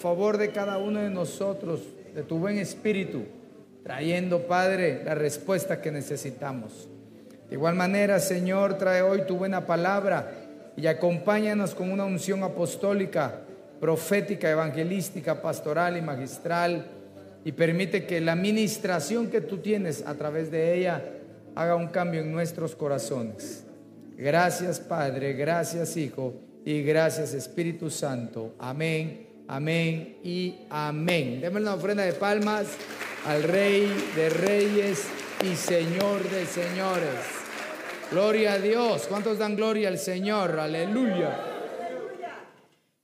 Favor de cada uno de nosotros, de tu buen espíritu, trayendo, Padre, la respuesta que necesitamos. De igual manera, Señor, trae hoy tu buena palabra y acompáñanos con una unción apostólica, profética, evangelística, pastoral y magistral, y permite que la ministración que tú tienes a través de ella haga un cambio en nuestros corazones. Gracias, Padre, gracias, Hijo, y gracias, Espíritu Santo. Amén, amén y amén. Demos una ofrenda de palmas al Rey de Reyes y Señor de Señores. Gloria a Dios. ¿Cuántos dan gloria al Señor? Aleluya.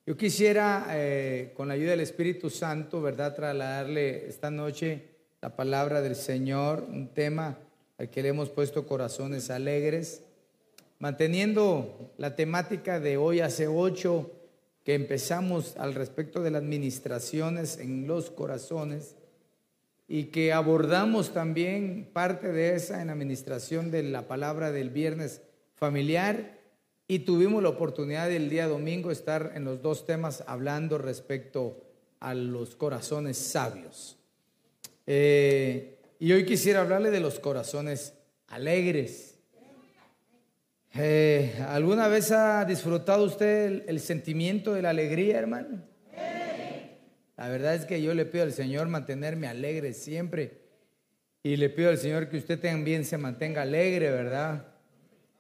Yo quisiera, eh, con la ayuda del Espíritu Santo, ¿verdad?, trasladarle esta noche la palabra del Señor, un tema al que le hemos puesto corazones alegres, manteniendo la temática de hoy hace ocho que empezamos al respecto de las administraciones en los corazones y que abordamos también parte de esa en la administración de la palabra del viernes familiar y tuvimos la oportunidad el día domingo estar en los dos temas hablando respecto a los corazones sabios. Eh, y hoy quisiera hablarle de los corazones alegres. Eh, ¿Alguna vez ha disfrutado usted el, sentimiento de la alegría, hermano? La verdad es que yo le pido al Señor mantenerme alegre siempre. Y le pido al Señor que usted también se mantenga alegre, ¿verdad?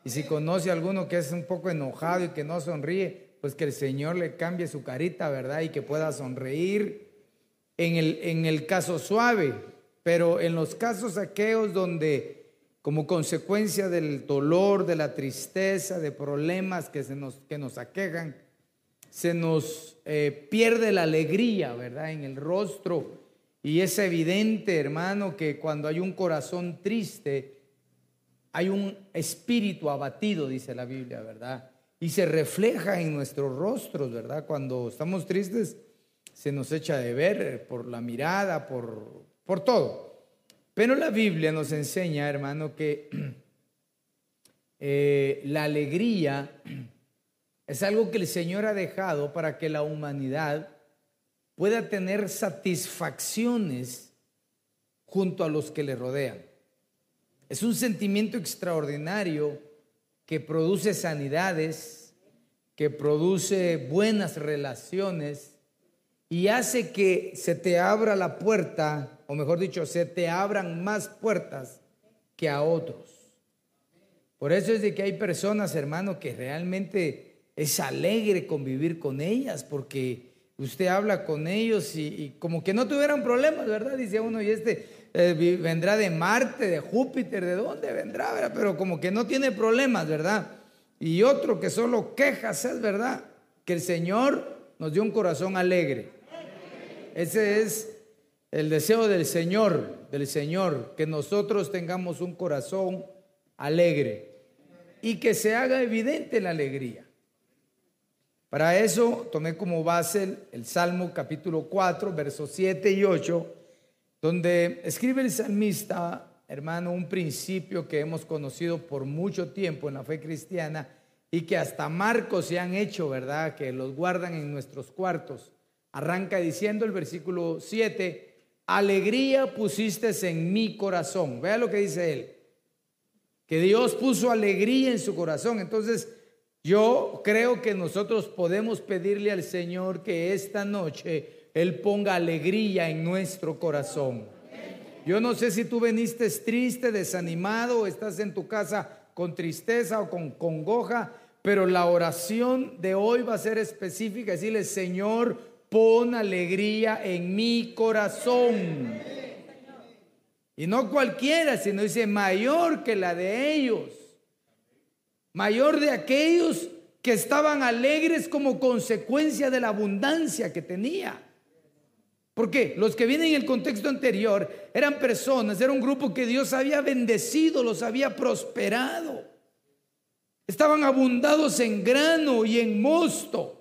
Y si conoce a alguno que es un poco enojado y que no sonríe, pues que el Señor le cambie su carita, ¿verdad? Y que pueda sonreír en el, en el caso suave. Pero en los casos aquellos donde como consecuencia del dolor, de la tristeza, de problemas que, se nos, que nos aquejan, se nos eh, pierde la alegría, ¿verdad? En el rostro. Y es evidente, hermano, que cuando hay un corazón triste, hay un espíritu abatido, dice la Biblia, ¿verdad? Y se refleja en nuestros rostros, ¿verdad? Cuando estamos tristes, se nos echa de ver por la mirada, por, por todo. Pero la Biblia nos enseña, hermano, que eh, la alegría es algo que el Señor ha dejado para que la humanidad pueda tener satisfacciones junto a los que le rodean. Es un sentimiento extraordinario que produce sanidades, que produce buenas relaciones y hace que se te abra la puerta o mejor dicho, se te abran más puertas que a otros. Por eso es de que hay personas, hermano, que realmente es alegre convivir con ellas, porque usted habla con ellos y, como que no tuvieran problemas, ¿verdad? Dice uno, y este eh, vendrá de Marte, de Júpiter, ¿de dónde vendrá? Pero como que no tiene problemas, ¿verdad? Y otro que solo quejas, es verdad, que el Señor nos dio un corazón alegre. Ese es el deseo del Señor, del Señor, que nosotros tengamos un corazón alegre y que se haga evidente la alegría. Para eso tomé como base el, Salmo capítulo 4, versos 7 y 8, donde escribe el salmista, hermano, un principio que hemos conocido por mucho tiempo en la fe cristiana y que hasta marcos se han hecho, ¿verdad? Que los guardan en nuestros cuartos. Arranca diciendo el versículo 7, alegría pusiste en mi corazón. Vea lo que dice él. Que Dios puso alegría en su corazón. Entonces, yo creo que nosotros podemos pedirle al Señor que esta noche Él ponga alegría en nuestro corazón. Yo no sé si tú veniste triste, desanimado, o estás en tu casa con tristeza o con congoja, pero la oración de hoy va a ser específica, decirle, Señor, pon alegría en mi corazón. Y no cualquiera, sino dice mayor que la de ellos. Mayor de aquellos que estaban alegres como consecuencia de la abundancia que tenía. ¿Por qué? Los que vienen en el contexto anterior eran personas, era un grupo que Dios había bendecido, los había prosperado. Estaban abundados en grano y en mosto.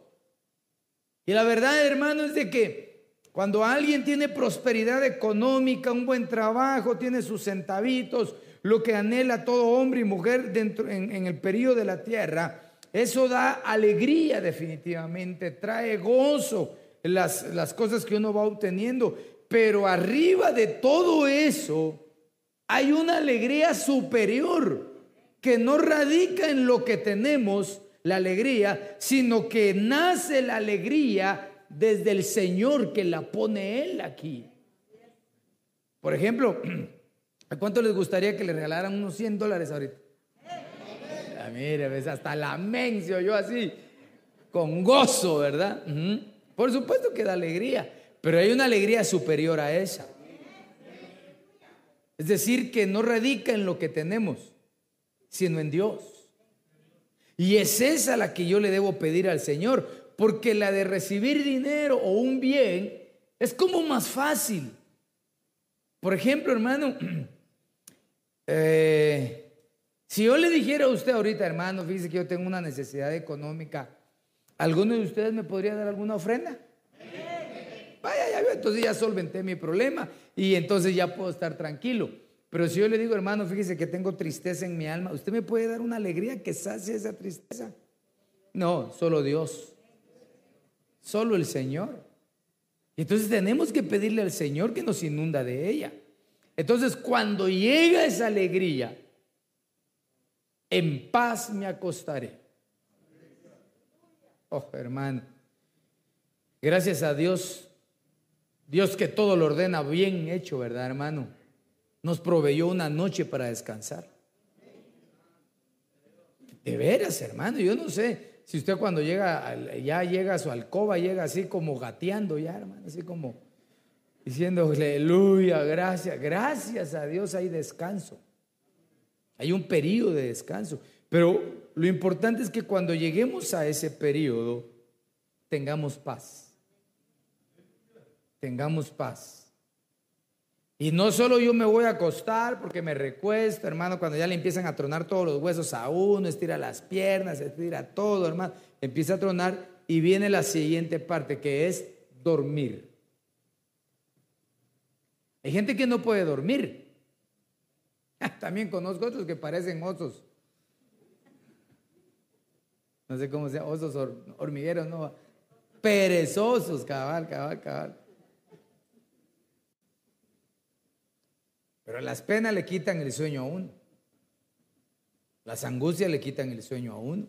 Y la verdad, hermano, es de que cuando alguien tiene prosperidad económica, un buen trabajo, tiene sus centavitos, lo que anhela todo hombre y mujer dentro en, el periodo de la tierra, eso da alegría definitivamente, trae gozo las, las cosas que uno va obteniendo. Pero arriba de todo eso hay una alegría superior que no radica en lo que tenemos, la alegría, sino que nace la alegría desde el Señor que la pone Él aquí. Por ejemplo, ¿a cuánto les gustaría que le regalaran unos 100 dólares ahorita? mire, ves, hasta la mencio yo así, con gozo, ¿verdad? Por supuesto que da alegría, pero hay una alegría superior a esa. Es decir, que no radica en lo que tenemos, sino en Dios. Y es esa la que yo le debo pedir al Señor, porque la de recibir dinero o un bien es como más fácil. Por ejemplo, hermano, eh, si yo le dijera a usted ahorita, hermano, fíjese que yo tengo una necesidad económica, ¿alguno de ustedes me podría dar alguna ofrenda? Vaya, ya, entonces ya solventé mi problema y entonces ya puedo estar tranquilo. Pero si yo le digo, hermano, fíjese que tengo tristeza en mi alma, ¿usted me puede dar una alegría que sacie esa tristeza? No, solo Dios. Solo el Señor. Y entonces tenemos que pedirle al Señor que nos inunda de ella. Entonces, cuando llega esa alegría, en paz me acostaré. Oh, hermano, gracias a Dios, Dios que todo lo ordena bien hecho, ¿verdad, hermano? Nos proveyó una noche para descansar. De veras, hermano, yo no sé si usted cuando llega, ya llega a su alcoba, llega así como gateando ya, hermano, así como diciendo, aleluya, gracias, gracias a Dios hay descanso. Hay un periodo de descanso. Pero lo importante es que cuando lleguemos a ese periodo, tengamos paz. Tengamos paz. Y no solo yo me voy a acostar porque me recuesto, hermano, cuando ya le empiezan a tronar todos los huesos a uno, estira las piernas, estira todo, hermano, empieza a tronar y viene la siguiente parte que es dormir. Hay gente que no puede dormir. También conozco otros que parecen osos. No sé cómo sea, osos hormigueros, no. Perezosos, cabal, cabal, cabal. Pero las penas le quitan el sueño a uno. Las angustias le quitan el sueño a uno.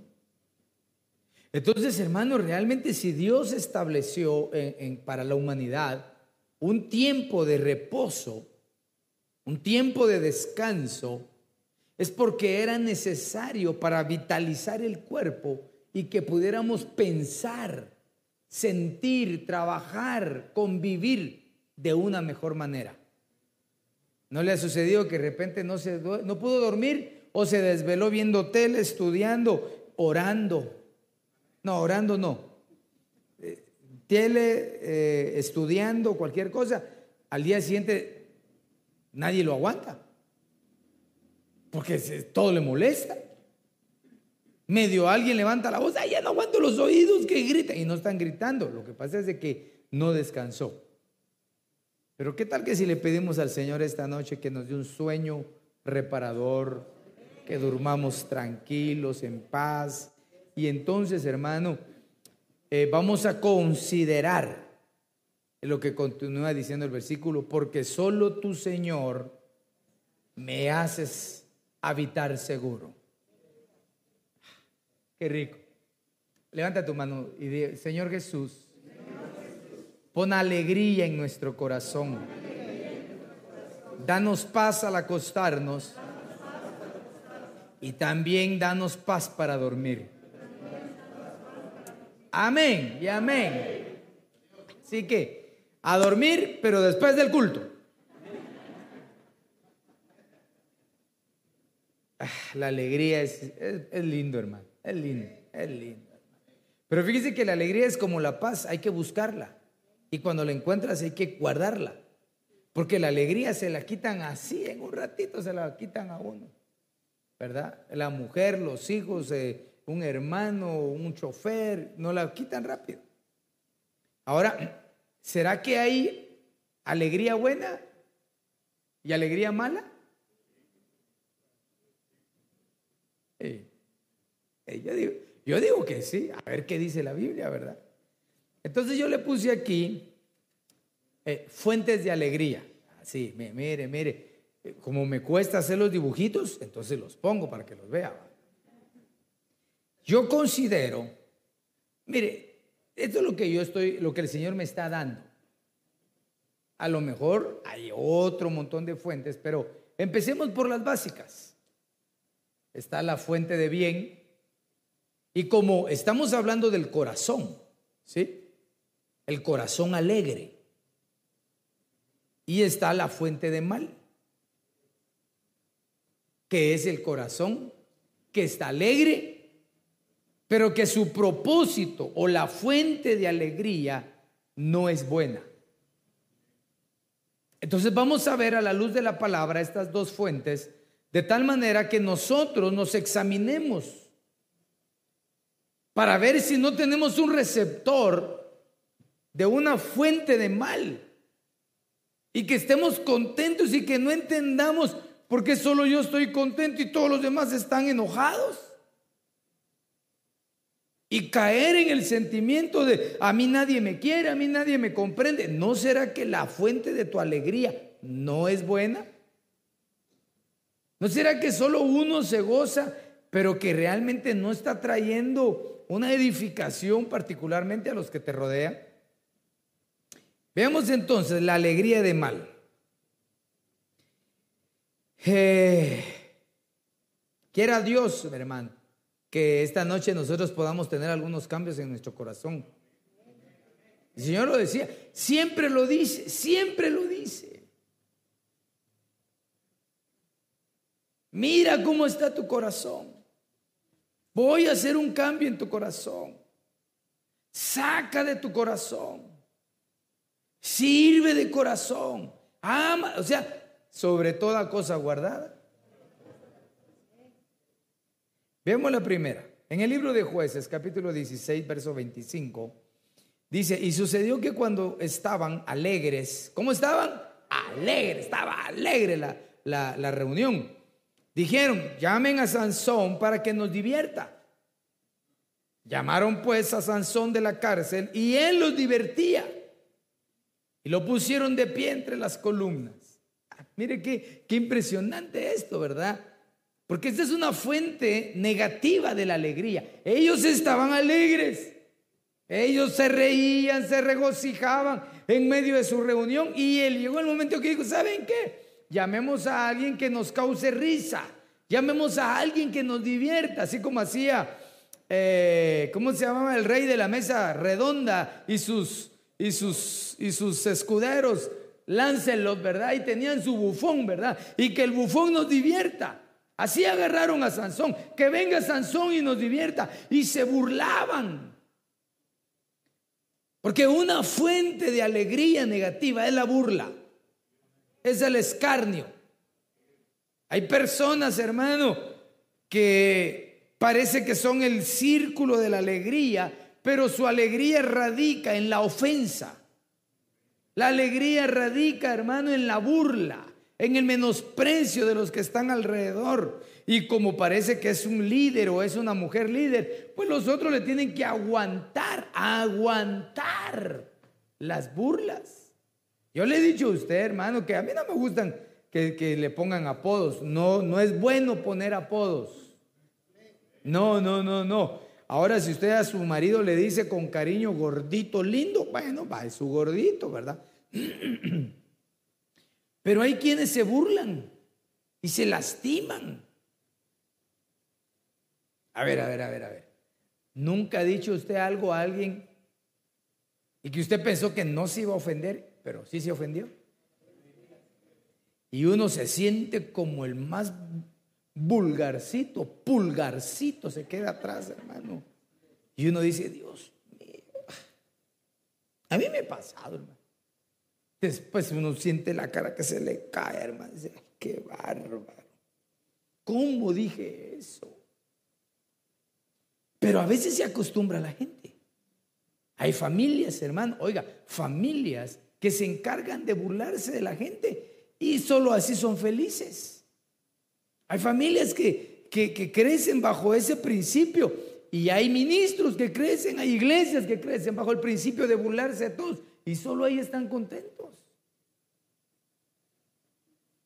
Entonces, hermano, realmente si Dios estableció para la humanidad un tiempo de reposo, un tiempo de descanso, es porque era necesario para vitalizar el cuerpo y que pudiéramos pensar, sentir, trabajar, convivir de una mejor manera. ¿No le ha sucedido que de repente no, se, no pudo dormir o se desveló viendo tele, estudiando, orando? No, orando no. Eh, tele, eh, estudiando, cualquier cosa. Al día siguiente nadie lo aguanta. Porque todo le molesta. Medio alguien levanta la voz, ay, ya no aguanto los oídos que gritan. Y no están gritando. Lo que pasa es de que no descansó. Pero ¿qué tal que si le pedimos al Señor esta noche que nos dé un sueño reparador, que durmamos tranquilos, en paz? Y entonces, hermano, eh, vamos a considerar lo que continúa diciendo el versículo, porque solo tu Señor me haces habitar seguro. Qué rico. Levanta tu mano y di, Señor Jesús, pon alegría en nuestro corazón. Danos paz al acostarnos y también danos paz para dormir. Amén y amén. Así que a dormir, pero después del culto. la alegría es, es, lindo, hermano. Es lindo, es lindo. Pero fíjese que la alegría es como la paz, hay que buscarla. Y cuando la encuentras hay que guardarla. Porque la alegría se la quitan así, en un ratito se la quitan a uno. ¿Verdad? La mujer, los hijos, eh, un hermano, un chofer, no la quitan rápido. Ahora, ¿será que hay alegría buena y alegría mala? yo, digo, yo digo que sí, a ver qué dice la Biblia, ¿verdad? Entonces yo le puse aquí eh, fuentes de alegría. Así, mire, mire, eh, como me cuesta hacer los dibujitos, entonces los pongo para que los vea. Yo considero, mire, esto es lo que yo estoy, lo que el Señor me está dando. A lo mejor hay otro montón de fuentes, pero empecemos por las básicas. Está la fuente de bien. Y como estamos hablando del corazón, ¿sí? El corazón alegre. Y está la fuente de mal, que es el corazón que está alegre, pero que su propósito o la fuente de alegría no es buena. Entonces vamos a ver a la luz de la palabra estas dos fuentes, de tal manera que nosotros nos examinemos para ver si no tenemos un receptor de una fuente de mal. Y que estemos contentos y que no entendamos por qué solo yo estoy contento y todos los demás están enojados. Y caer en el sentimiento de a mí nadie me quiere, a mí nadie me comprende. ¿No será que la fuente de tu alegría no es buena? ¿No será que solo uno se goza, pero que realmente no está trayendo una edificación particularmente a los que te rodean? Veamos entonces la alegría de mal. Eh, quiera Dios, hermano, que esta noche nosotros podamos tener algunos cambios en nuestro corazón. El Señor lo decía, siempre lo dice, siempre lo dice. Mira cómo está tu corazón. Voy a hacer un cambio en tu corazón. Saca de tu corazón Sirve de corazón. Ama, o sea, sobre toda cosa guardada. Veamos la primera. En el libro de jueces, capítulo 16, verso 25, dice, y sucedió que cuando estaban alegres, ¿cómo estaban? Alegres, estaba alegre la, la, la reunión. Dijeron, llamen a Sansón para que nos divierta. Llamaron pues a Sansón de la cárcel y él los divertía y lo pusieron de pie entre las columnas. Ah, mire qué, qué impresionante esto, ¿verdad? Porque esta es una fuente negativa de la alegría. Ellos estaban alegres. Ellos se reían, se regocijaban en medio de su reunión y él llegó el momento que dijo, ¿saben qué? Llamemos a alguien que nos cause risa. Llamemos a alguien que nos divierta, así como hacía, eh, ¿cómo se llamaba el rey de la mesa redonda y sus y sus, y sus escuderos, láncenlos, ¿verdad? Y tenían su bufón, ¿verdad? Y que el bufón nos divierta. Así agarraron a Sansón, que venga Sansón y nos divierta. Y se burlaban. Porque una fuente de alegría negativa es la burla, es el escarnio. Hay personas, hermano, que parece que son el círculo de la alegría, pero su alegría radica en la ofensa. La alegría radica, hermano, en la burla, en el menosprecio de los que están alrededor. Y como parece que es un líder o es una mujer líder, pues los otros le tienen que aguantar, aguantar las burlas. Yo le he dicho a usted, hermano, que a mí no me gustan que, que le pongan apodos. No, no es bueno poner apodos. No, no, no, no. Ahora, si usted a su marido le dice con cariño gordito, lindo, bueno, va, es su gordito, ¿verdad? Pero hay quienes se burlan y se lastiman. A ver, a ver, a ver, a ver. ¿Nunca ha dicho usted algo a alguien y que usted pensó que no se iba a ofender, pero sí se ofendió? Y uno se siente como el más vulgarcito, pulgarcito se queda atrás, hermano. Y uno dice, Dios mío. A mí me ha pasado, hermano. Después uno siente la cara que se le cae, hermano. Dice, qué bárbaro. ¿Cómo dije eso? Pero a veces se acostumbra la gente. Hay familias, hermano, oiga, familias que se encargan de burlarse de la gente y solo así son felices. Hay familias que, que, crecen bajo ese principio y hay ministros que crecen, hay iglesias que crecen bajo el principio de burlarse de todos y solo ahí están contentos.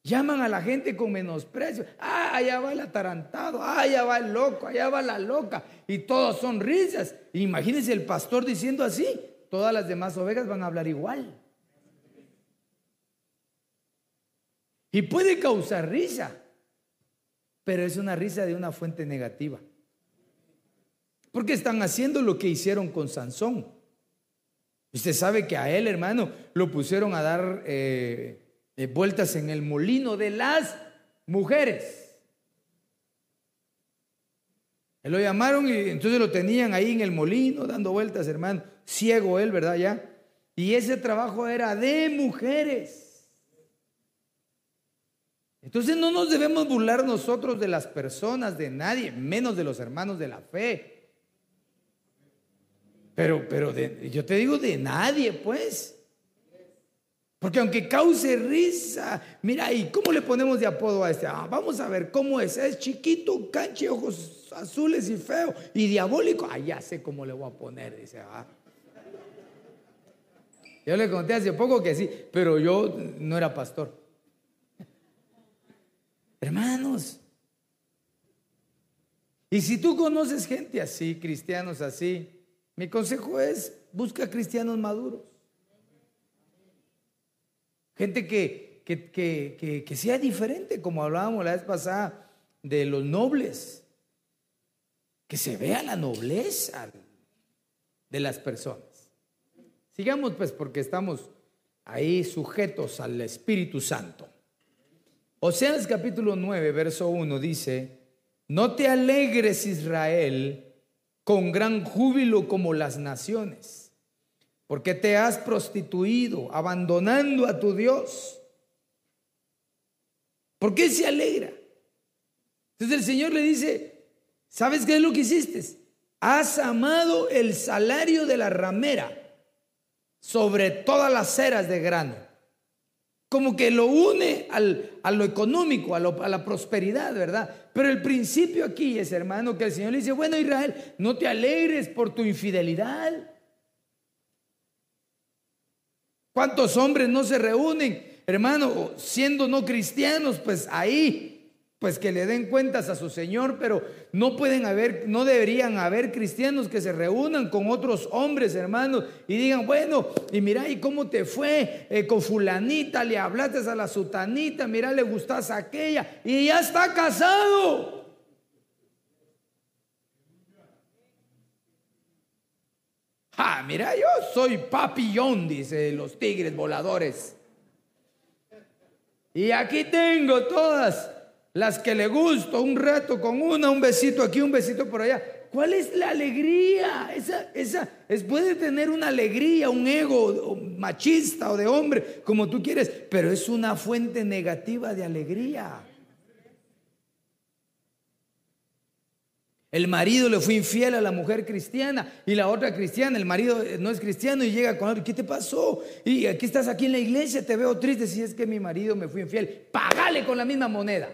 Llaman a la gente con menosprecio. Ah, allá va el atarantado. Ah, allá va el loco. Allá va la loca. Y todos son risas. Imagínense el pastor diciendo así. Todas las demás ovejas van a hablar igual. Y puede causar risa. Pero es una risa de una fuente negativa. Porque están haciendo lo que hicieron con Sansón. Usted sabe que a él, hermano, lo pusieron a dar eh, eh, vueltas en el molino de las mujeres. Él lo llamaron y entonces lo tenían ahí en el molino dando vueltas, hermano. Ciego él, ¿verdad? Ya. Y ese trabajo era de mujeres. Entonces no nos debemos burlar nosotros de las personas, de nadie, menos de los hermanos de la fe. Pero, pero yo te digo de nadie, pues. Porque aunque cause risa, mira, ¿y cómo le ponemos de apodo a este? Ah, vamos a ver cómo es. Es chiquito, canche, ojos azules y feo y diabólico. Ah, ya sé cómo le voy a poner, dice. Ah. Yo le conté hace poco que sí, pero yo no era pastor. Hermanos, y si tú conoces gente así, cristianos así, mi consejo es, busca cristianos maduros. Gente que, que, sea diferente, como hablábamos la vez pasada de los nobles. Que se vea la nobleza de las personas. Sigamos pues porque estamos ahí sujetos al Espíritu Santo. Oseas capítulo 9, verso 1 dice, no te alegres Israel con gran júbilo como las naciones porque te has prostituido, abandonando a tu Dios. ¿Por qué se alegra? Entonces el Señor le dice, ¿sabes qué es lo que hiciste? Has amado el salario de la ramera sobre todas las ceras de grano. Como que lo une a lo económico, a, a la prosperidad, ¿verdad? Pero el principio aquí es, hermano, que el Señor le dice, bueno Israel, no te alegres por tu infidelidad. ¿Cuántos hombres no se reúnen, hermano, siendo no cristianos? Pues ahí, pues que le den cuentas a su Señor, pero no pueden haber, no deberían haber cristianos que se reúnan con otros hombres, hermanos, y digan, bueno, y mira, ¿y cómo te fue eh, con fulanita? Le hablaste a la sutanita, mira, le gustas a aquella, y ya está casado. Ah, mira, yo soy papillón, dice los tigres voladores. Y aquí tengo todas las que le gusto, un rato con una, un besito aquí, un besito por allá. ¿Cuál es la alegría? Esa, esa, es, puede tener una alegría, un ego machista o de hombre, como tú quieres, pero es una fuente negativa de alegría. El marido le fue infiel a la mujer cristiana y la otra cristiana, el marido eh, no es cristiano y llega con otro, ¿qué te pasó? Y aquí estás aquí en la iglesia, te veo triste si es que mi marido me fue infiel. Págale con la misma moneda.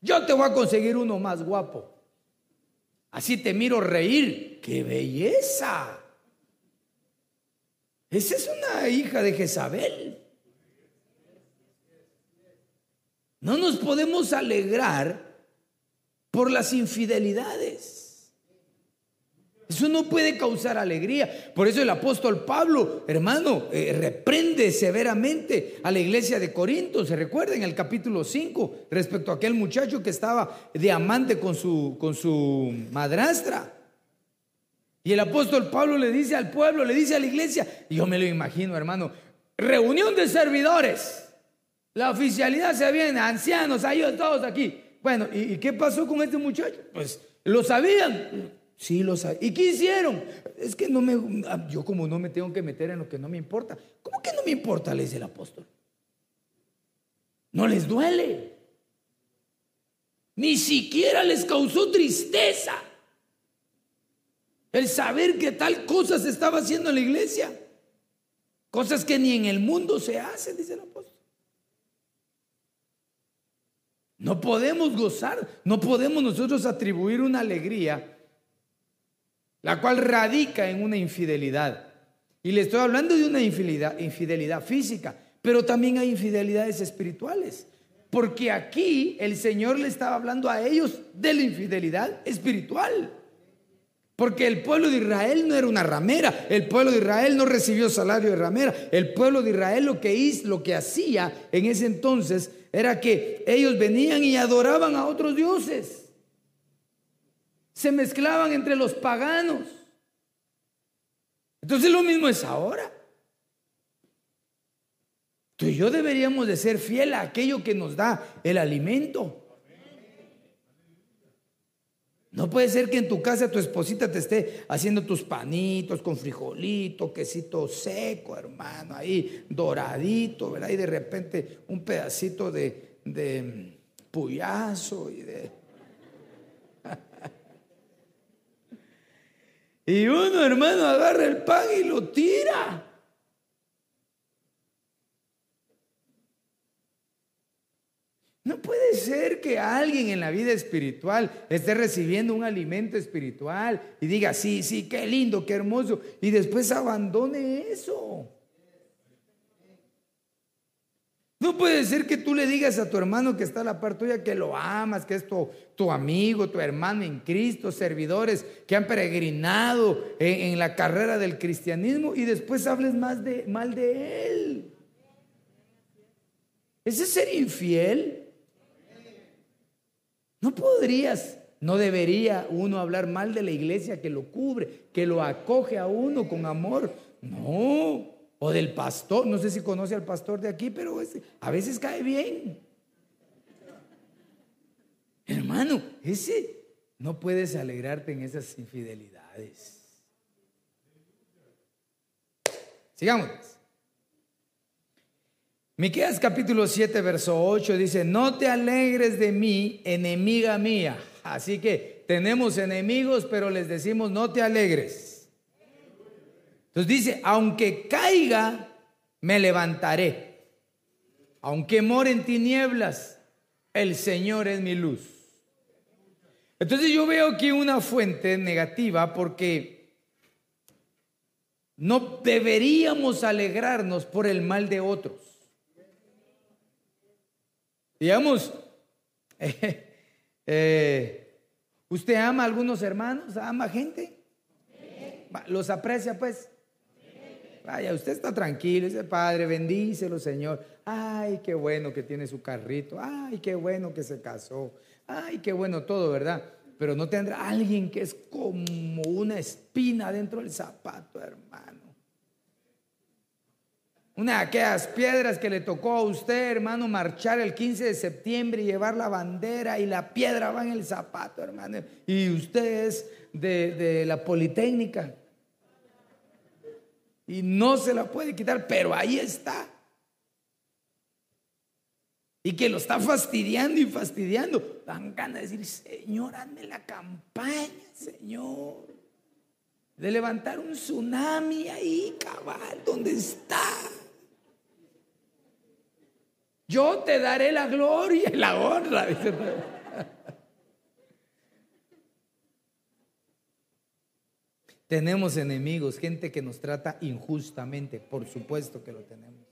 Yo te voy a conseguir uno más guapo. Así te miro reír. ¡Qué belleza! Esa es una hija de Jezabel. No nos podemos alegrar por las infidelidades. Eso no puede causar alegría. Por eso el apóstol Pablo, hermano, eh, reprende severamente a la iglesia de Corinto. Se recuerda en el capítulo 5 respecto a aquel muchacho que estaba de amante con su, con su madrastra. Y el apóstol Pablo le dice al pueblo, le dice a la iglesia, y yo me lo imagino, hermano, reunión de servidores. La oficialidad se viene, ancianos, ellos todos aquí Bueno, ¿y, qué pasó con este muchacho? Pues lo sabían. Sí, lo sabían. ¿Y qué hicieron? Es que no me, ah, yo como no me tengo que meter en lo que no me importa. ¿Cómo que no me importa? Le dice el apóstol. No les duele. Ni siquiera les causó tristeza el saber que tal cosa se estaba haciendo en la iglesia. Cosas que ni en el mundo se hacen, dice el apóstol. No podemos gozar, no podemos nosotros atribuir una alegría, la cual radica en una infidelidad. Y le estoy hablando de una infidelidad, infidelidad física, pero también hay infidelidades espirituales. Porque aquí el Señor le estaba hablando a ellos de la infidelidad espiritual. Porque el pueblo de Israel no era una ramera, el pueblo de Israel no recibió salario de ramera, el pueblo de Israel lo que hizo, lo que hacía en ese entonces era que ellos venían y adoraban a otros dioses. Se mezclaban entre los paganos. Entonces lo mismo es ahora. Tú y yo deberíamos de ser fiel a aquello que nos da el alimento. No puede ser que en tu casa tu esposita te esté haciendo tus panitos con frijolito, quesito seco, hermano, ahí doradito, ¿verdad? Y de repente un pedacito de, de puyazo y de... y uno, hermano, agarra el pan y lo tira. No puede ser que alguien en la vida espiritual esté recibiendo un alimento espiritual y diga, sí, sí, qué lindo, qué hermoso, y después abandone eso. No puede ser que tú le digas a tu hermano que está a la par tuya que lo amas, que es tu, tu amigo, tu hermano en Cristo, servidores que han peregrinado en, la carrera del cristianismo y después hables más de, mal de él. ¿Ese es ser infiel? No podrías, no debería uno hablar mal de la iglesia que lo cubre, que lo acoge a uno con amor. No, o del pastor, no sé si conoce al pastor de aquí, pero a veces cae bien. Hermano, ese no puedes alegrarte en esas infidelidades. Sigamos. Miqueas capítulo 7, verso 8 dice, no te alegres de mí, enemiga mía. Así que tenemos enemigos, pero les decimos, no te alegres. Entonces dice, aunque caiga, me levantaré. Aunque more en tinieblas, el Señor es mi luz. Entonces yo veo aquí una fuente negativa porque no deberíamos alegrarnos por el mal de otros. Digamos, eh, ¿usted ama a algunos hermanos? ¿Ama gente? ¿Los aprecia pues? Usted está tranquilo, dice, Padre, bendícelo, Señor. Ay, qué bueno que tiene su carrito. Ay, qué bueno que se casó. Ay, qué bueno todo, ¿verdad? Pero no tendrá alguien que es como una espina dentro del zapato, hermano. Una de aquellas piedras que le tocó a usted, hermano, marchar el 15 de septiembre y llevar la bandera y la piedra va en el zapato, hermano. Y usted es de la Politécnica. Y no se la puede quitar, pero ahí está. Y que lo está fastidiando y fastidiando. Dan ganas de decir, Señor, hazme la campaña, Señor. De levantar un tsunami ahí, cabal, donde está. Yo te daré la gloria y la honra. Tenemos enemigos, gente que nos trata injustamente, por supuesto que lo tenemos.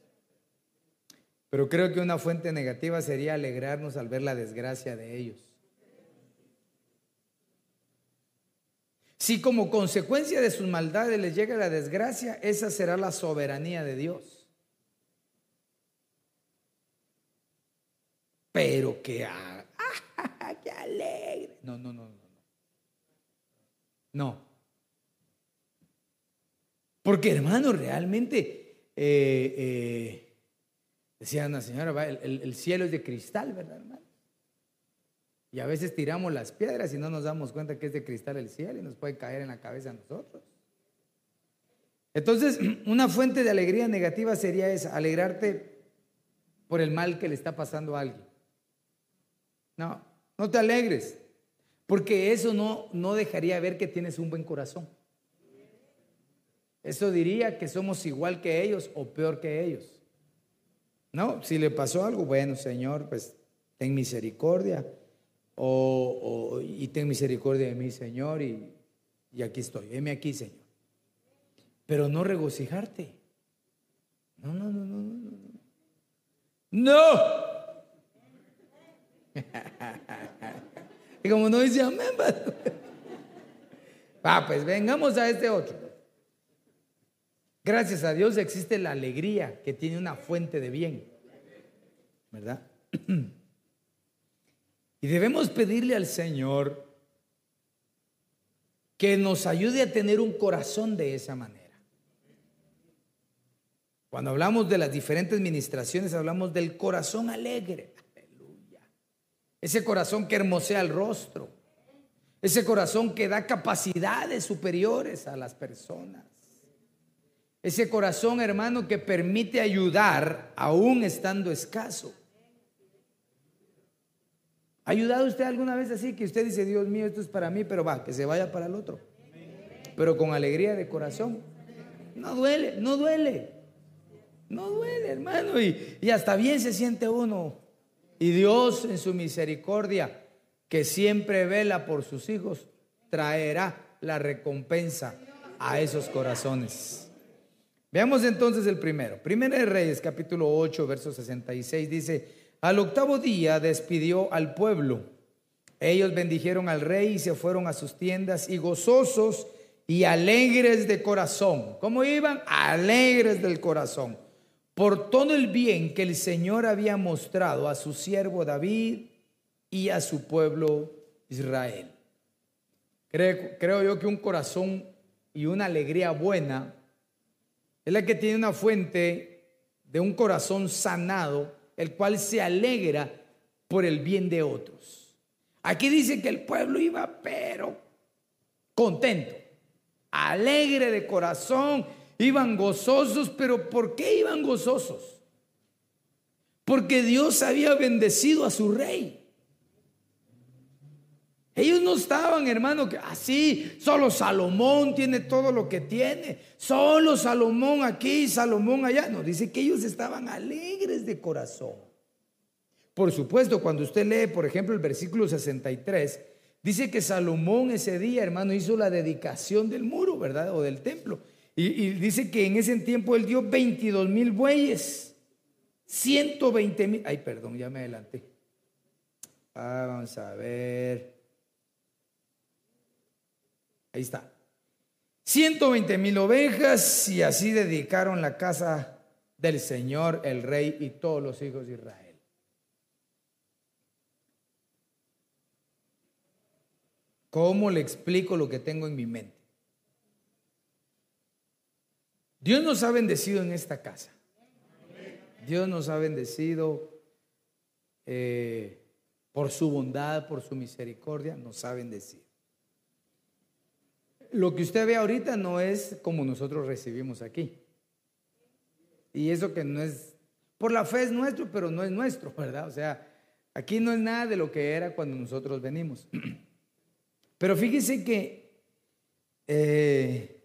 Pero creo que una fuente negativa sería alegrarnos al ver la desgracia de ellos. Si como consecuencia de sus maldades les llega la desgracia, esa será la soberanía de Dios. pero que, ah, qué alegre. No, no, no, no. No. Porque hermano, realmente, eh, eh, decía una señora, el, el, cielo es de cristal, ¿verdad, hermano? Y a veces tiramos las piedras y no nos damos cuenta que es de cristal el cielo y nos puede caer en la cabeza a nosotros. Entonces, una fuente de alegría negativa sería esa, alegrarte por el mal que le está pasando a alguien. No, no te alegres, porque eso no, no dejaría ver que tienes un buen corazón. Eso diría que somos igual que ellos o peor que ellos. No, si le pasó algo, bueno, Señor, pues ten misericordia. O, y ten misericordia de mí, Señor, y, y aquí estoy, heme aquí, Señor. Pero no regocijarte. No, no, no, no, no. No. y como no dice amén, ah, pues vengamos a este otro. Gracias a Dios existe la alegría que tiene una fuente de bien. ¿Verdad? Y debemos pedirle al Señor que nos ayude a tener un corazón de esa manera. Cuando hablamos de las diferentes ministraciones, hablamos del corazón alegre. Aleluya. Ese corazón que hermosea el rostro. Ese corazón que da capacidades superiores a las personas. Ese corazón, hermano, que permite ayudar aún estando escaso. ¿Ha ayudado usted alguna vez así que usted dice, Dios mío, esto es para mí, pero va, que se vaya para el otro? Pero con alegría de corazón. No duele, no duele. No duele, hermano. Y, y hasta bien se siente uno. Y Dios en su misericordia, que siempre vela por sus hijos, traerá la recompensa a esos corazones. Veamos entonces el primero. Primero de Reyes, capítulo 8, verso 66, dice, al octavo día despidió al pueblo. Ellos bendijeron al rey y se fueron a sus tiendas y gozosos y alegres de corazón. ¿Cómo iban? Alegres del corazón. Por todo el bien que el Señor había mostrado a su siervo David y a su pueblo Israel. Creo, creo yo que un corazón y una alegría buena es la que tiene una fuente de un corazón sanado el cual se alegra por el bien de otros. Aquí dice que el pueblo iba, pero contento, alegre de corazón, iban gozosos, pero ¿por qué iban gozosos? Porque Dios había bendecido a su rey. Ellos no estaban, hermano, que así, solo Salomón tiene todo lo que tiene, solo Salomón aquí, Salomón allá. No, dice que ellos estaban alegres de corazón. Por supuesto, cuando usted lee, por ejemplo, el versículo 63, dice que Salomón ese día, hermano, hizo la dedicación del muro, ¿verdad? O del templo. Y, dice que en ese tiempo él dio 22 mil bueyes, 120 mil. Ay, perdón, ya me adelanté. Ah, vamos a ver. Ahí está. 120 mil ovejas y así dedicaron la casa del Señor, el rey y todos los hijos de Israel. ¿Cómo le explico lo que tengo en mi mente? Dios nos ha bendecido en esta casa. Dios nos ha bendecido eh, por su bondad, por su misericordia, nos ha bendecido lo que usted ve ahorita no es como nosotros recibimos aquí. Y eso que no es, por la fe es nuestro, pero no es nuestro, ¿verdad? O sea, aquí no es nada de lo que era cuando nosotros venimos. Pero fíjese que eh,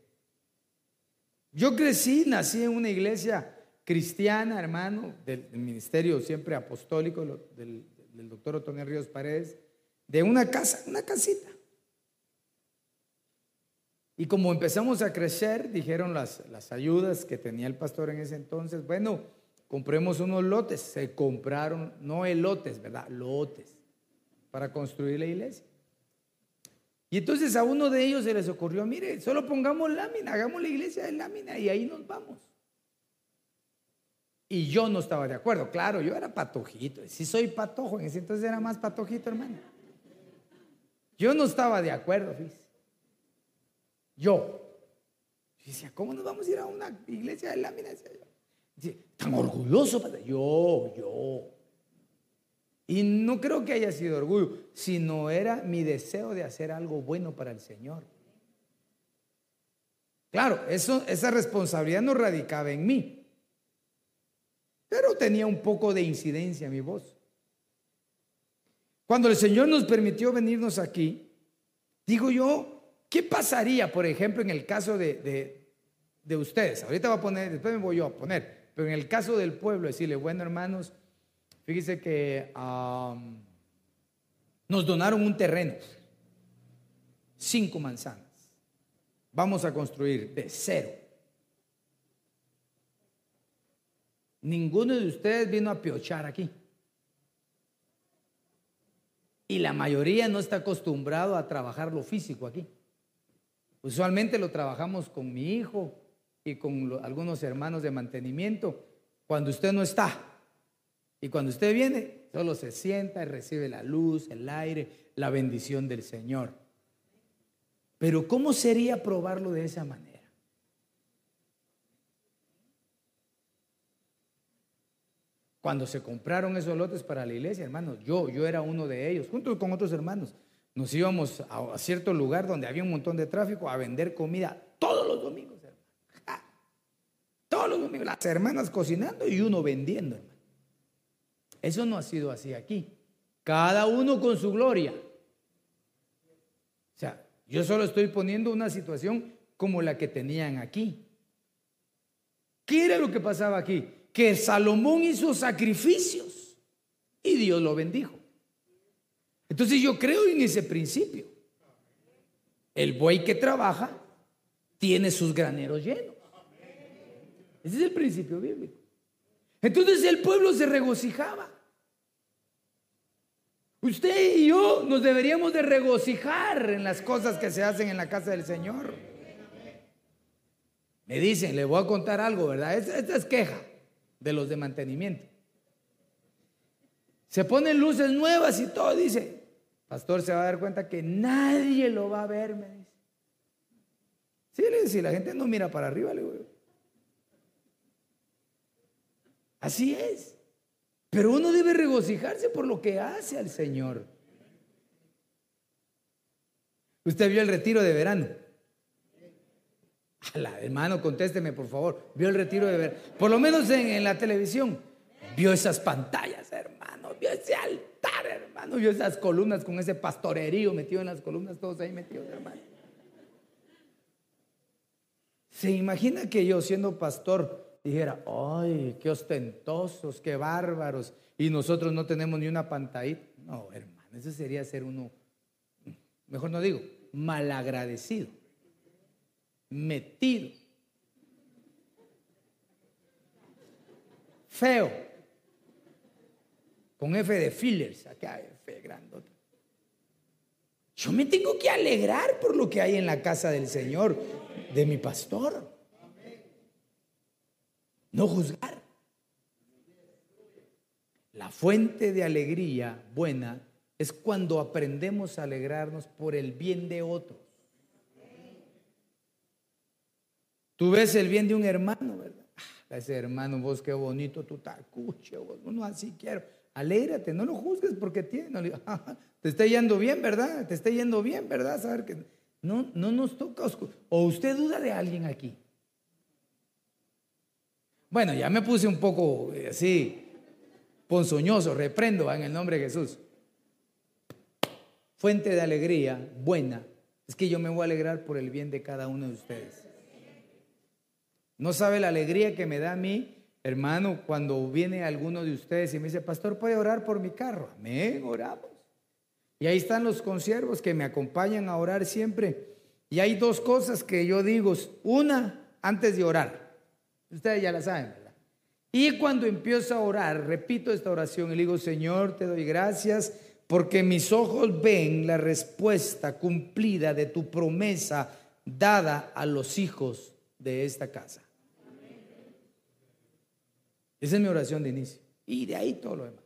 yo crecí, nací en una iglesia cristiana, hermano, del, ministerio siempre apostólico del, doctor Otón Ríos Paredes, de una casa, una casita. Y como empezamos a crecer, dijeron las, las ayudas que tenía el pastor en ese entonces, bueno, compremos unos lotes. Se compraron, no elotes, ¿verdad? Lotes para construir la iglesia. Y entonces a uno de ellos se les ocurrió, mire, solo pongamos lámina, hagamos la iglesia de lámina y ahí nos vamos. Y yo no estaba de acuerdo, claro, yo era patojito, si soy patojo, en ese entonces era más patojito, hermano. Yo no estaba de acuerdo, fíjese. Yo. Y decía, ¿cómo nos vamos a ir a una iglesia de láminas? Tan orgulloso. Yo, yo. Y no creo que haya sido orgullo, sino era mi deseo de hacer algo bueno para el Señor. Claro, eso, esa responsabilidad no radicaba en mí, pero tenía un poco de incidencia mi voz. Cuando el Señor nos permitió venirnos aquí, digo yo, ¿qué pasaría, por ejemplo, en el caso de, de, ustedes? Ahorita voy a poner, después me voy yo a poner, pero en el caso del pueblo, decirle, bueno, hermanos, fíjese que nos donaron un terreno, cinco manzanas vamos a construir de cero. Ninguno de ustedes vino a piochar aquí. Y la mayoría no está acostumbrado a trabajar lo físico aquí. Usualmente lo trabajamos con mi hijo y con algunos hermanos de mantenimiento cuando usted no está. Y cuando usted viene, solo se sienta y recibe la luz, el aire, la bendición del Señor. Pero ¿cómo sería probarlo de esa manera? Cuando se compraron esos lotes para la iglesia, hermanos, yo, yo era uno de ellos, junto con otros hermanos. Nos íbamos a, cierto lugar donde había un montón de tráfico a vender comida todos los domingos, hermano. Todos los domingos, las hermanas cocinando y uno vendiendo, hermano. Eso no ha sido así aquí. Cada uno con su gloria. O sea, yo solo estoy poniendo una situación como la que tenían aquí. ¿Qué era lo que pasaba aquí? Que Salomón hizo sacrificios y Dios lo bendijo. Entonces yo creo en ese principio. El buey que trabaja tiene sus graneros llenos. Ese es el principio bíblico. Entonces el pueblo se regocijaba. Usted y yo nos deberíamos de regocijar en las cosas que se hacen en la casa del Señor. Me dicen, le voy a contar algo, ¿verdad? Esta es queja de los de mantenimiento. Se ponen luces nuevas y todo, dice. Pastor se va a dar cuenta que nadie lo va a ver, me dice. Sí, si la gente no mira para arriba, le digo. Así es. Pero uno debe regocijarse por lo que hace al Señor. Usted vio el retiro de verano. hermano, contésteme por favor. Vio el retiro de verano. Por lo menos en, la televisión. Vio esas pantallas, hermano. Vio ese altar, hermano. Vio esas columnas con ese pastorerío metido en las columnas, todos ahí metidos, hermano. ¿Se imagina que yo siendo pastor dijera, ay, qué ostentosos, qué bárbaros, y nosotros no tenemos ni una pantalla. No, hermano, eso sería ser uno, mejor no digo, malagradecido, metido, feo, con F de fillers, acá F grandote. Yo me tengo que alegrar por lo que hay en la casa del Señor, de mi pastor no juzgar. La fuente de alegría buena es cuando aprendemos a alegrarnos por el bien de otros. Tú ves el bien de un hermano, ¿verdad? Ah, ese hermano, vos qué bonito tu tacuche, vos no así quiero. Alégrate, no lo juzgues porque tiene. No, te está yendo bien, ¿verdad? Te está yendo bien, ¿verdad? Saber que no, no nos toca. O usted duda de alguien aquí. Bueno, ya me puse un poco eh, así, ponzoñoso, reprendo en el nombre de Jesús. Fuente de alegría buena es que yo me voy a alegrar por el bien de cada uno de ustedes. No sabe la alegría que me da a mí, hermano, cuando viene alguno de ustedes y me dice, pastor, ¿puede orar por mi carro? Amén, oramos. Y ahí están los consiervos que me acompañan a orar siempre. Y hay dos cosas que yo digo. Una, antes de orar. Ustedes ya la saben, ¿verdad? Y cuando empiezo a orar, repito esta oración y digo, Señor, te doy gracias porque mis ojos ven la respuesta cumplida de tu promesa dada a los hijos de esta casa. Esa es mi oración de inicio. Y de ahí todo lo demás.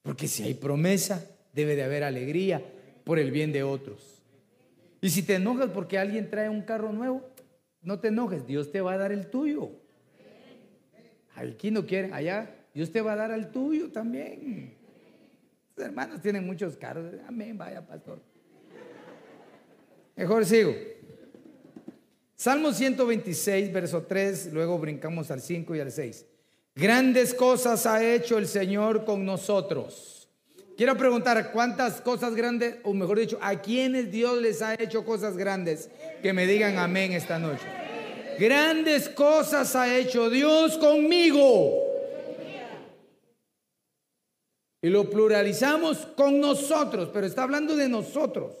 Porque si hay promesa, debe de haber alegría por el bien de otros. Y si te enojas porque alguien trae un carro nuevo, no te enojes, Dios te va a dar el tuyo. Aquí no quieren, allá Dios te va a dar el tuyo también. Hermanos tienen muchos carros. Amén, vaya, pastor. Mejor sigo. Salmo 126, verso 3, luego brincamos al 5 y al 6. Grandes cosas ha hecho el Señor con nosotros. Quiero preguntar, ¿cuántas cosas grandes, o mejor dicho, a quiénes Dios les ha hecho cosas grandes? Que me digan amén esta noche. Grandes cosas ha hecho Dios conmigo. Y lo pluralizamos con nosotros, pero está hablando de nosotros.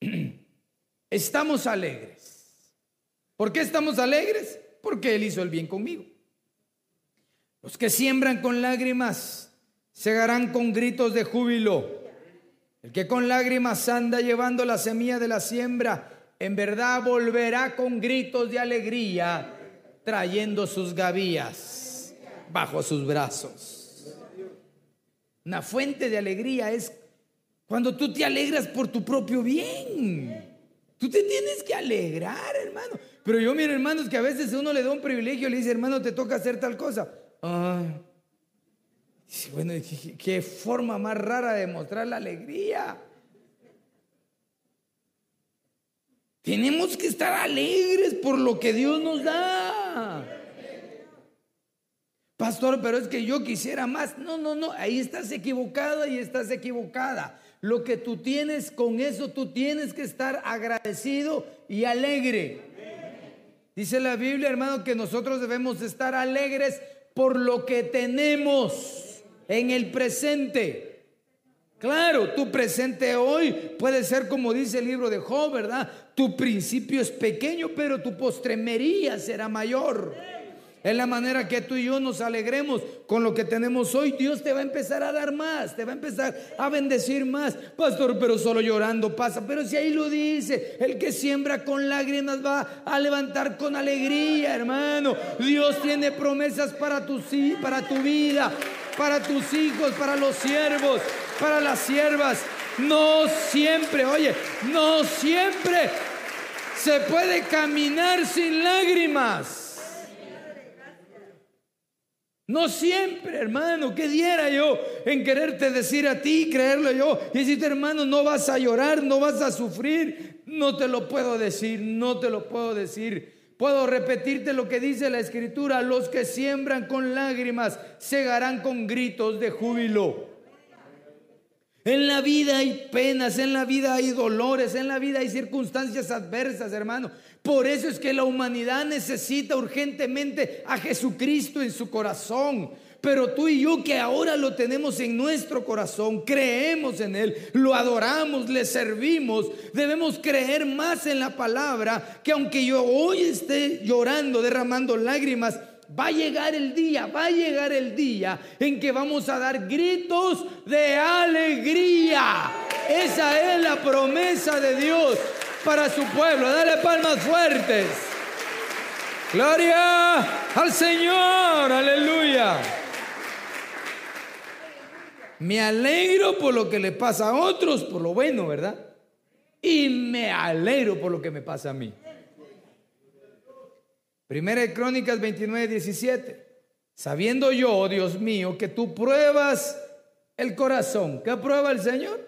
Estamos alegres. ¿Por qué estamos alegres? Porque Él hizo el bien conmigo. Los que siembran con lágrimas segarán con gritos de júbilo. El que con lágrimas anda llevando la semilla de la siembra, en verdad volverá con gritos de alegría, trayendo sus gavillas bajo sus brazos. Una fuente de alegría es cuando tú te alegras por tu propio bien. Tú te tienes que alegrar, hermano. Pero yo, miro, hermanos, que a veces uno le da un privilegio, le dice, hermano, te toca hacer tal cosa. Ah, bueno, ¿qué, forma más rara de mostrar la alegría. Tenemos que estar alegres por lo que Dios nos da. Pastor, pero es que yo quisiera más. No, no, no, ahí estás equivocado y estás equivocada. Lo que tú tienes con eso, tú tienes que estar agradecido y alegre. Dice la Biblia, hermano, que nosotros debemos estar alegres por lo que tenemos en el presente. Claro, tu presente hoy puede ser como dice el libro de Job, ¿verdad? Tu principio es pequeño, pero tu postremería será mayor. Es la manera que tú y yo nos alegremos con lo que tenemos hoy. Dios te va a empezar a dar más, te va a empezar a bendecir más. Pastor, pero solo llorando pasa. Pero si ahí lo dice, el que siembra con lágrimas va a levantar con alegría, hermano. Dios tiene promesas para tu, para tu vida, para tus hijos, para los siervos, para las siervas. No siempre, oye, no siempre se puede caminar sin lágrimas. No siempre, hermano, ¿qué diera yo en quererte decir a ti, creerlo yo? Y decirte, hermano, no vas a llorar, no vas a sufrir. No te lo puedo decir, no te lo puedo decir. Puedo repetirte lo que dice la escritura, los que siembran con lágrimas segarán con gritos de júbilo. En la vida hay penas, en la vida hay dolores, en la vida hay circunstancias adversas, hermano. Por eso es que la humanidad necesita urgentemente a Jesucristo en su corazón. Pero tú y yo que ahora lo tenemos en nuestro corazón, creemos en Él, lo adoramos, le servimos, debemos creer más en la palabra, que aunque yo hoy esté llorando, derramando lágrimas, va a llegar el día, va a llegar el día en que vamos a dar gritos de alegría. Esa es la promesa de Dios para su pueblo. Dale palmas fuertes. Gloria al Señor. Aleluya. Me alegro por lo que le pasa a otros, por lo bueno, ¿verdad? Y me alegro por lo que me pasa a mí. Primera de Crónicas 29, 17. Sabiendo yo, Dios mío, que tú pruebas el corazón. ¿Qué prueba el Señor?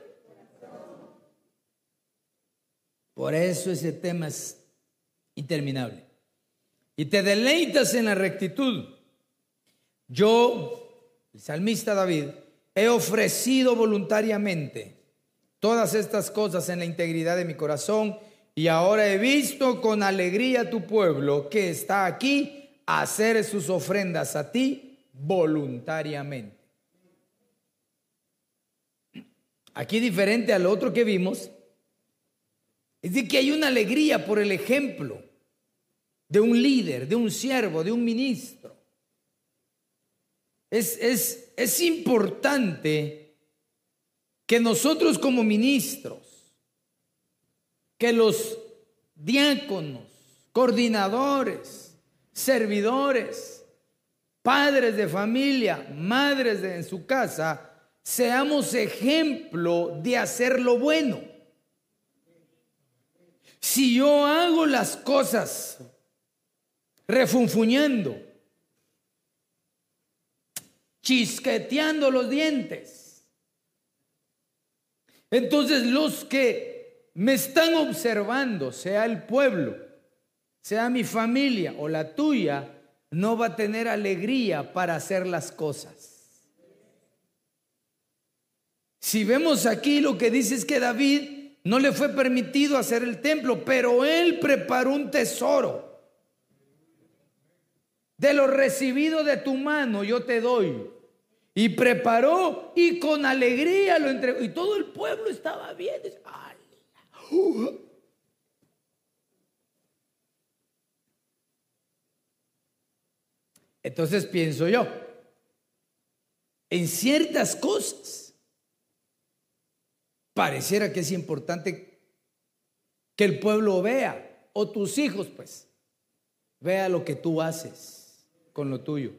Por eso ese tema es interminable. Y te deleitas en la rectitud. Yo, el salmista David, he ofrecido voluntariamente todas estas cosas en la integridad de mi corazón y ahora he visto con alegría tu pueblo que está aquí a hacer sus ofrendas a ti voluntariamente. Aquí diferente al otro que vimos, es decir, que hay una alegría por el ejemplo de un líder, de un siervo, de un ministro. Es, es, es importante que nosotros como ministros, que los diáconos, coordinadores, servidores, padres de familia, madres de, en su casa, seamos ejemplo de hacer lo bueno. Si yo hago las cosas refunfuñando, chisqueteando los dientes, Entonces los que me están observando, sea el pueblo, sea mi familia o la tuya, no va a tener alegría para hacer las cosas. Si vemos aquí lo que dice es que David no le fue permitido hacer el templo, pero él preparó un tesoro. De lo recibido de tu mano yo te doy. Y preparó y con alegría lo entregó. Y todo el pueblo estaba Entonces pienso yo, en ciertas cosas, pareciera que es importante que el pueblo vea, o tus hijos pues, vea lo que tú haces con lo tuyo.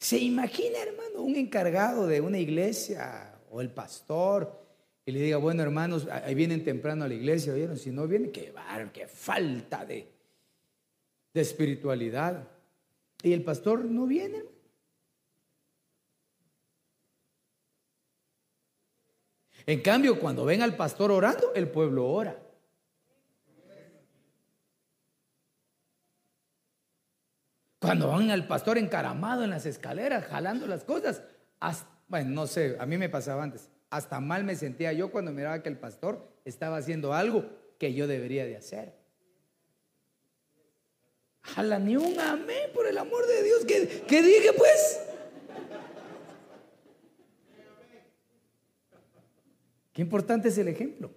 ¿Se imagina, hermano, un encargado de una iglesia o el pastor y le diga, bueno, hermanos, ahí vienen temprano a la iglesia, ¿oyeron? Si no vienen, qué bar, qué falta de, de espiritualidad. Y el pastor no viene, En cambio, cuando ven al pastor orando, el pueblo ora. Cuando van al pastor encaramado en las escaleras, jalando las cosas, bueno, no sé, a mí me pasaba antes. Hasta mal me sentía yo cuando miraba que el pastor estaba haciendo algo que yo debería de hacer. Jala ni un amén, por el amor de Dios, que, que dije pues. Qué importante es el ejemplo.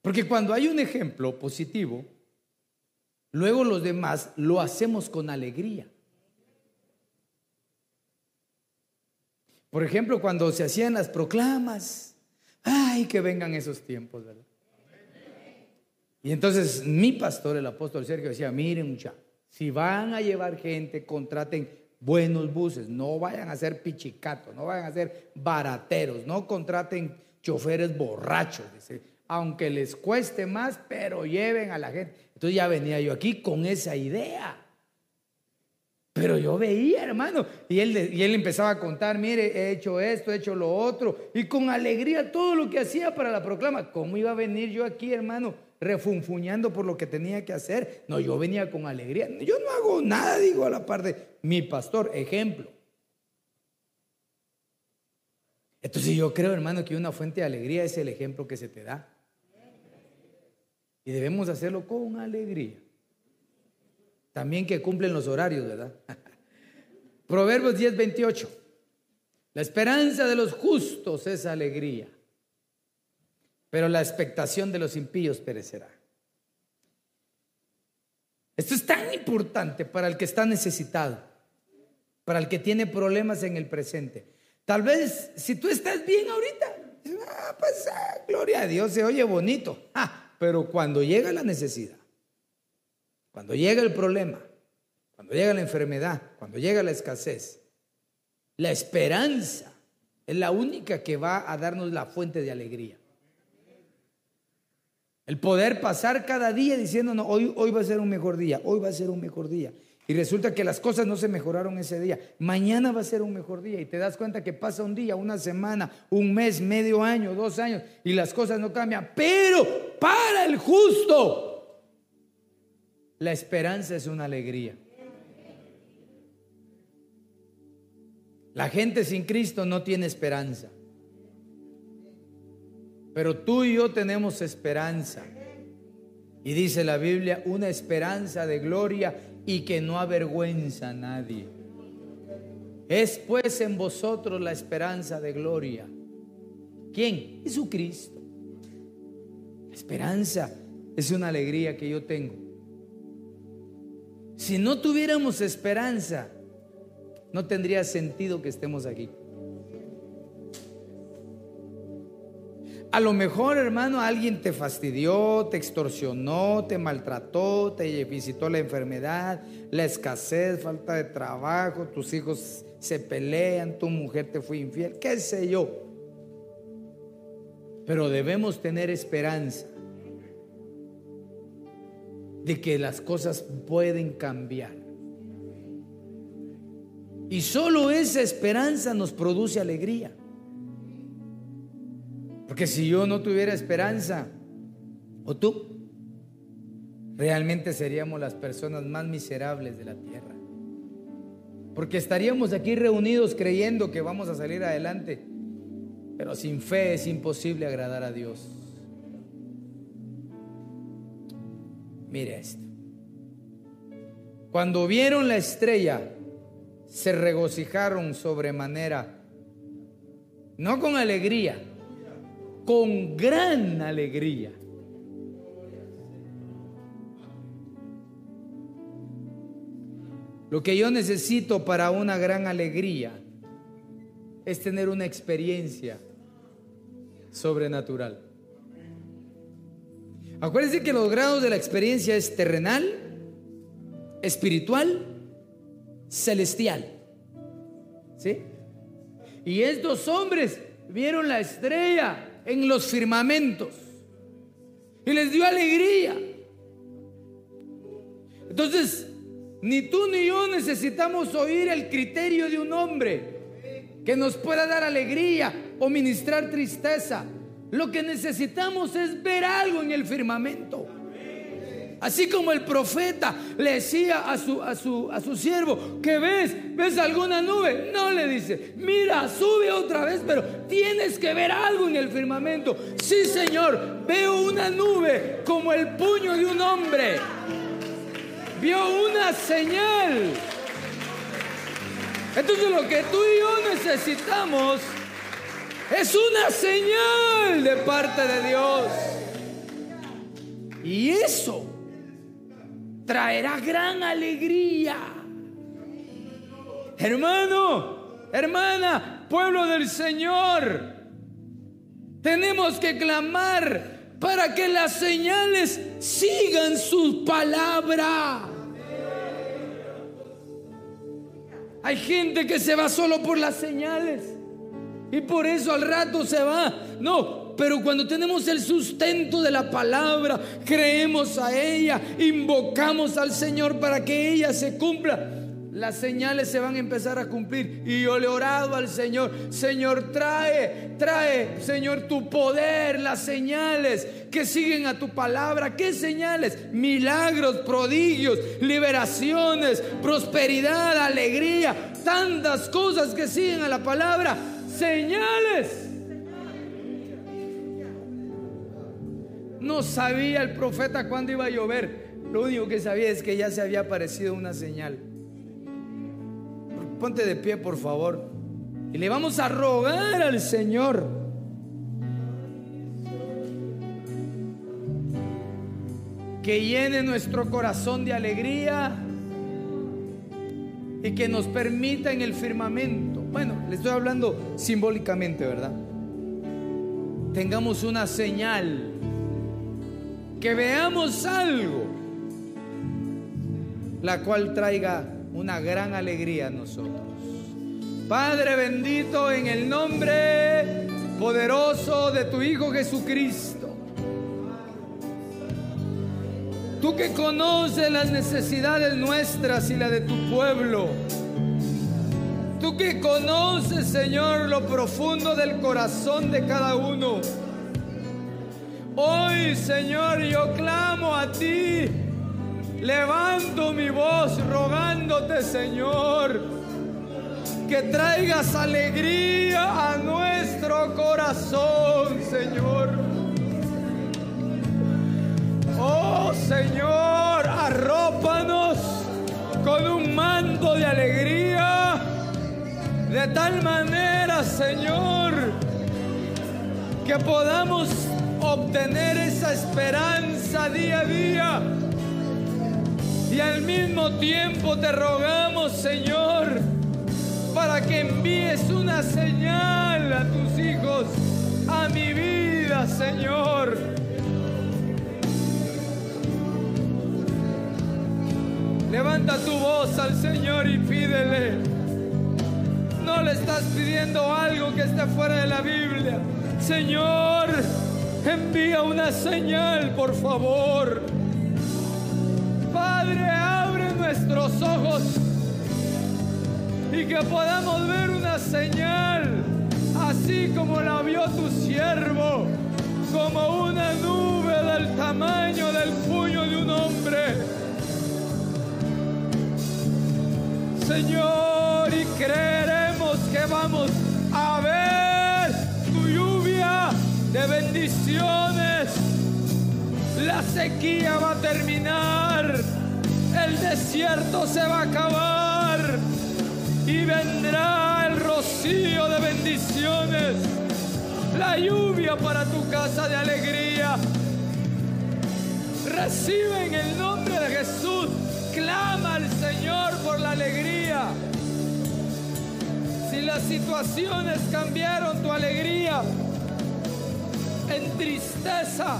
Porque cuando hay un ejemplo positivo, luego los demás lo hacemos con alegría. Por ejemplo, cuando se hacían las proclamas, ay, que vengan esos tiempos, ¿verdad? Y entonces mi pastor, el apóstol Sergio, decía, miren mucha, si van a llevar gente, contraten buenos buses, no vayan a ser pichicatos, no vayan a ser barateros, no contraten choferes borrachos, aunque les cueste más, pero lleven a la gente. Entonces ya venía yo aquí con esa idea. Pero yo veía, hermano, y él, y él empezaba a contar, mire, he hecho esto, he hecho lo otro, y con alegría todo lo que hacía para la proclama. ¿Cómo iba a venir yo aquí, hermano, refunfuñando por lo que tenía que hacer? No, yo venía con alegría. Yo no hago nada, digo, a la par de mi pastor, ejemplo. Entonces yo creo, hermano, que una fuente de alegría es el ejemplo que se te da. Y debemos hacerlo con alegría. También que cumplen los horarios, ¿verdad? Proverbios 10, 28. La esperanza de los justos es alegría, pero la expectación de los impíos perecerá. Esto es tan importante para el que está necesitado, para el que tiene problemas en el presente. Tal vez si tú estás bien ahorita, ah, pues ah, gloria a Dios, se oye bonito. Ah, pero cuando llega la necesidad, cuando llega el problema, cuando llega la enfermedad, cuando llega la escasez, la esperanza es la única que va a darnos la fuente de alegría. El poder pasar cada día diciendo, no, hoy, hoy va a ser un mejor día, hoy va a ser un mejor día. Y resulta que las cosas no se mejoraron ese día. Mañana va a ser un mejor día. Y te das cuenta que pasa un día, una semana, un mes, medio año, dos años, y las cosas no cambian. Pero para el justo, la esperanza es una alegría. La gente sin Cristo no tiene esperanza. Pero tú y yo tenemos esperanza. Y dice la Biblia, una esperanza de gloria y que no avergüenza a nadie. Es pues en vosotros la esperanza de gloria. ¿Quién? Jesucristo. La esperanza es una alegría que yo tengo. Si no tuviéramos esperanza, no tendría sentido que estemos aquí. A lo mejor, hermano, alguien te fastidió, te extorsionó, te maltrató, te visitó la enfermedad, la escasez, falta de trabajo, tus hijos se pelean, tu mujer te fue infiel, qué sé yo. Pero debemos tener esperanza de que las cosas pueden cambiar. Y solo esa esperanza nos produce alegría. Porque si yo no tuviera esperanza, o tú, realmente seríamos las personas más miserables de la tierra. Porque estaríamos aquí reunidos creyendo que vamos a salir adelante, pero sin fe es imposible agradar a Dios. Mire esto. Cuando vieron la estrella, se regocijaron sobremanera, no con alegría, con gran alegría. Lo que yo necesito para una gran alegría es tener una experiencia sobrenatural. Acuérdense que los grados de la experiencia es terrenal, espiritual, celestial. ¿Sí? Y estos hombres vieron la estrella en los firmamentos y les dio alegría. Entonces, ni tú ni yo necesitamos oír el criterio de un hombre que nos pueda dar alegría o ministrar tristeza. Lo que necesitamos es ver algo en el firmamento. Así como el profeta le decía a su, a su, a su siervo, que ves, ves alguna nube. No le dice, mira, sube otra vez, pero tienes que ver algo en el firmamento. Sí, Señor, veo una nube como el puño de un hombre vio una señal. Entonces lo que tú y yo necesitamos es una señal de parte de Dios. Y eso traerá gran alegría. Hermano, hermana, pueblo del Señor, tenemos que clamar para que las señales sigan su palabra. Hay gente que se va solo por las señales y por eso al rato se va. No, pero cuando tenemos el sustento de la palabra, creemos a ella, invocamos al Señor para que ella se cumpla las señales se van a empezar a cumplir. Y yo le he orado al Señor, Señor, trae, trae, Señor, tu poder, las señales que siguen a tu palabra. ¿Qué señales? Milagros, prodigios, liberaciones, prosperidad, alegría, tantas cosas que siguen a la palabra. Señales. No sabía el profeta cuándo iba a llover. Lo único que sabía es que ya se había aparecido una señal ponte de pie, por favor. Y le vamos a rogar al Señor. Que llene nuestro corazón de alegría y que nos permita en el firmamento. Bueno, le estoy hablando simbólicamente, ¿verdad? Tengamos una señal. Que veamos algo. La cual traiga una gran alegría a nosotros. Padre bendito, en el nombre poderoso de tu Hijo Jesucristo. Tú que conoces las necesidades nuestras y la de tu pueblo. Tú que conoces, Señor, lo profundo del corazón de cada uno. Hoy, Señor, yo clamo a ti Levanto mi voz rogándote, Señor, que traigas alegría a nuestro corazón, Señor. Oh, Señor, arrópanos con un manto de alegría, de tal manera, Señor, que podamos obtener esa esperanza día a día y al mismo tiempo te rogamos, Señor, para que envíes una señal a tus hijos, a mi vida, Señor. Levanta tu voz al Señor y pídele. No le estás pidiendo algo que esté fuera de la Biblia. Señor, envía una señal, por favor. Padre, abre nuestros ojos y que podamos ver una señal, así como la vio tu siervo, como una nube del tamaño del puño de un hombre. Señor, y creeremos que vamos a ver tu lluvia de bendiciones. La sequía va a terminar, el desierto se va a acabar y vendrá el rocío de bendiciones, la lluvia para tu casa de alegría. Recibe en el nombre de Jesús, clama al Señor por la alegría. Las situaciones cambiaron tu alegría en tristeza,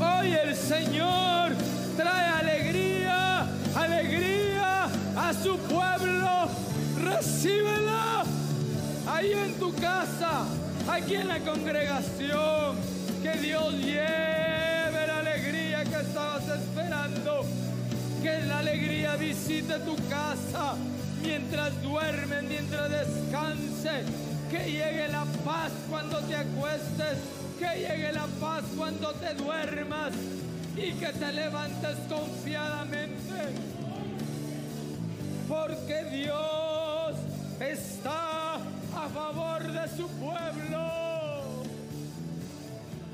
hoy el Señor trae alegría, alegría a su pueblo recíbela ahí en tu casa, aquí en la congregación. Que Dios lleve la alegría que estabas esperando. Que la alegría visite tu casa mientras duermes, mientras descanses. Que llegue la paz cuando te acuestes. Que llegue la paz cuando te duermas. Y que te levantes confiadamente. Porque Dios está a favor de su pueblo.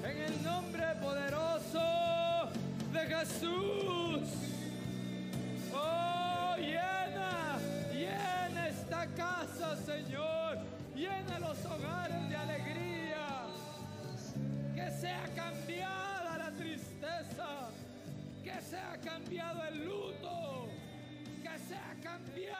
En el nombre poderoso de Jesús. Casa, Señor. Llena los hogares de alegría. Que sea cambiada la tristeza. Que sea cambiado el luto. Que sea cambiada